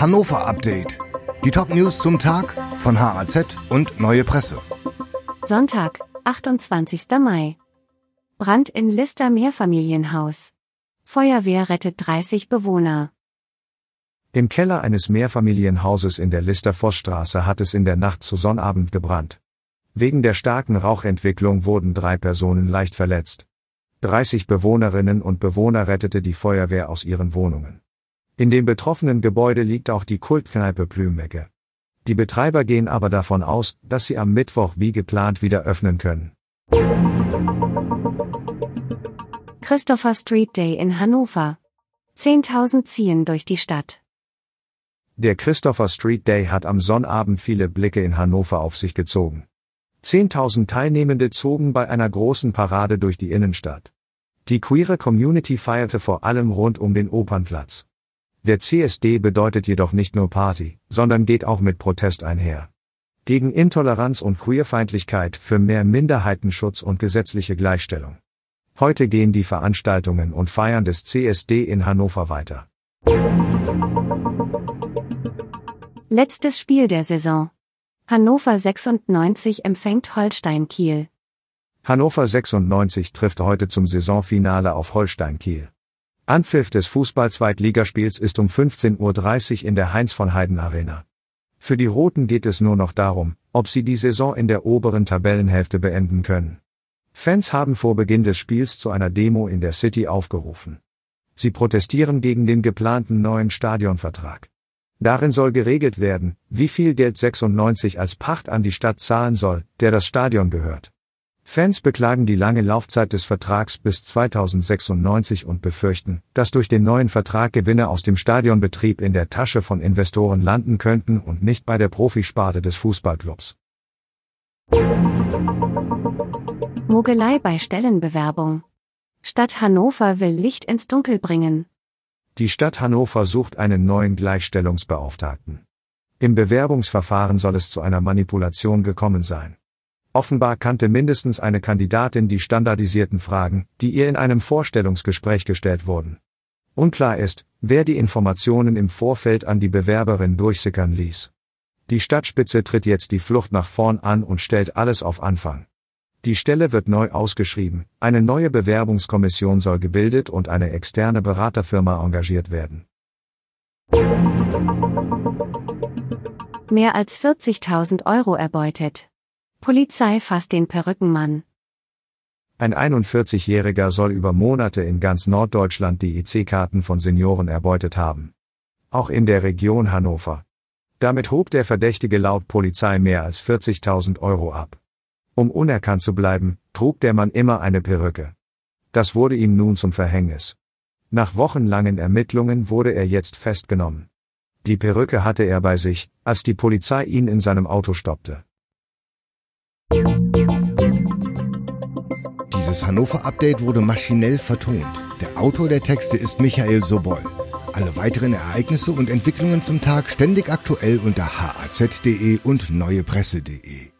Hannover Update. Die Top-News zum Tag von HAZ und Neue Presse. Sonntag, 28. Mai. Brand in Lister Mehrfamilienhaus. Feuerwehr rettet 30 Bewohner. Im Keller eines Mehrfamilienhauses in der Lister Vossstraße hat es in der Nacht zu Sonnabend gebrannt. Wegen der starken Rauchentwicklung wurden drei Personen leicht verletzt. 30 Bewohnerinnen und Bewohner rettete die Feuerwehr aus ihren Wohnungen. In dem betroffenen Gebäude liegt auch die Kultkneipe Plümecke. Die Betreiber gehen aber davon aus, dass sie am Mittwoch wie geplant wieder öffnen können. Christopher Street Day in Hannover. 10.000 ziehen durch die Stadt. Der Christopher Street Day hat am Sonnabend viele Blicke in Hannover auf sich gezogen. 10.000 Teilnehmende zogen bei einer großen Parade durch die Innenstadt. Die queere Community feierte vor allem rund um den Opernplatz. Der CSD bedeutet jedoch nicht nur Party, sondern geht auch mit Protest einher. Gegen Intoleranz und Queerfeindlichkeit für mehr Minderheitenschutz und gesetzliche Gleichstellung. Heute gehen die Veranstaltungen und Feiern des CSD in Hannover weiter. Letztes Spiel der Saison. Hannover 96 empfängt Holstein Kiel. Hannover 96 trifft heute zum Saisonfinale auf Holstein Kiel. Anpfiff des Fußball-Zweitligaspiels ist um 15.30 Uhr in der Heinz von Heiden Arena. Für die Roten geht es nur noch darum, ob sie die Saison in der oberen Tabellenhälfte beenden können. Fans haben vor Beginn des Spiels zu einer Demo in der City aufgerufen. Sie protestieren gegen den geplanten neuen Stadionvertrag. Darin soll geregelt werden, wie viel Geld 96 als Pacht an die Stadt zahlen soll, der das Stadion gehört. Fans beklagen die lange Laufzeit des Vertrags bis 2096 und befürchten, dass durch den neuen Vertrag Gewinne aus dem Stadionbetrieb in der Tasche von Investoren landen könnten und nicht bei der Profisparte des Fußballclubs. Mogelei bei Stellenbewerbung. Stadt Hannover will Licht ins Dunkel bringen. Die Stadt Hannover sucht einen neuen Gleichstellungsbeauftragten. Im Bewerbungsverfahren soll es zu einer Manipulation gekommen sein. Offenbar kannte mindestens eine Kandidatin die standardisierten Fragen, die ihr in einem Vorstellungsgespräch gestellt wurden. Unklar ist, wer die Informationen im Vorfeld an die Bewerberin durchsickern ließ. Die Stadtspitze tritt jetzt die Flucht nach vorn an und stellt alles auf Anfang. Die Stelle wird neu ausgeschrieben, eine neue Bewerbungskommission soll gebildet und eine externe Beraterfirma engagiert werden. Mehr als 40.000 Euro erbeutet. Polizei fasst den Perückenmann. Ein 41-Jähriger soll über Monate in ganz Norddeutschland die EC-Karten von Senioren erbeutet haben. Auch in der Region Hannover. Damit hob der Verdächtige laut Polizei mehr als 40.000 Euro ab. Um unerkannt zu bleiben, trug der Mann immer eine Perücke. Das wurde ihm nun zum Verhängnis. Nach wochenlangen Ermittlungen wurde er jetzt festgenommen. Die Perücke hatte er bei sich, als die Polizei ihn in seinem Auto stoppte. Dieses Hannover-Update wurde maschinell vertont. Der Autor der Texte ist Michael Sobol. Alle weiteren Ereignisse und Entwicklungen zum Tag ständig aktuell unter haz.de und neuepresse.de.